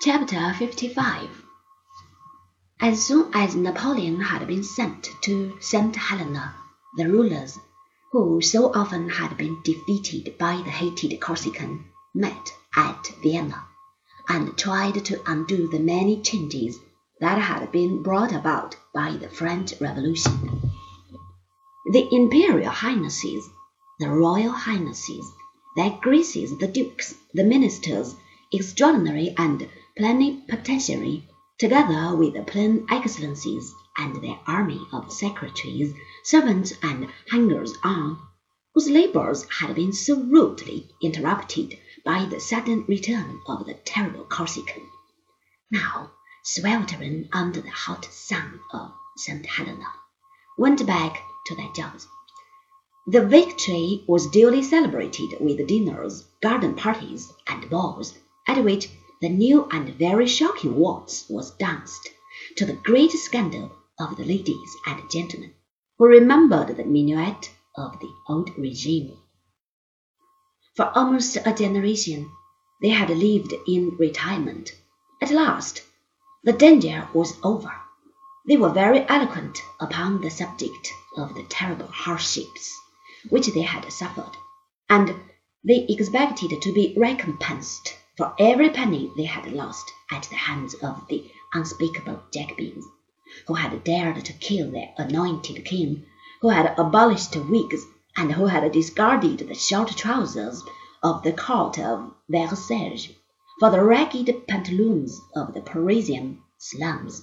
Chapter 55 As soon as Napoleon had been sent to St. Helena, the rulers, who so often had been defeated by the hated Corsican, met at Vienna, and tried to undo the many changes that had been brought about by the French Revolution. The Imperial Highnesses, the Royal Highnesses, their Graces the Dukes, the Ministers, extraordinary and plenipotentiary, together with the plain excellencies and their army of secretaries, servants, and hangers-on, whose labors had been so rudely interrupted by the sudden return of the terrible Corsican, now sweltering under the hot sun of St. Helena, went back to their jobs. The victory was duly celebrated with dinners, garden parties, and balls, at which the new and very shocking waltz was danced, to the great scandal of the ladies and gentlemen, who remembered the minuet of the old regime. For almost a generation they had lived in retirement. At last the danger was over. They were very eloquent upon the subject of the terrible hardships which they had suffered, and they expected to be recompensed for every penny they had lost at the hands of the unspeakable Jacobins, who had dared to kill their anointed king, who had abolished wigs, and who had discarded the short trousers of the court of Versailles for the ragged pantaloons of the Parisian slums.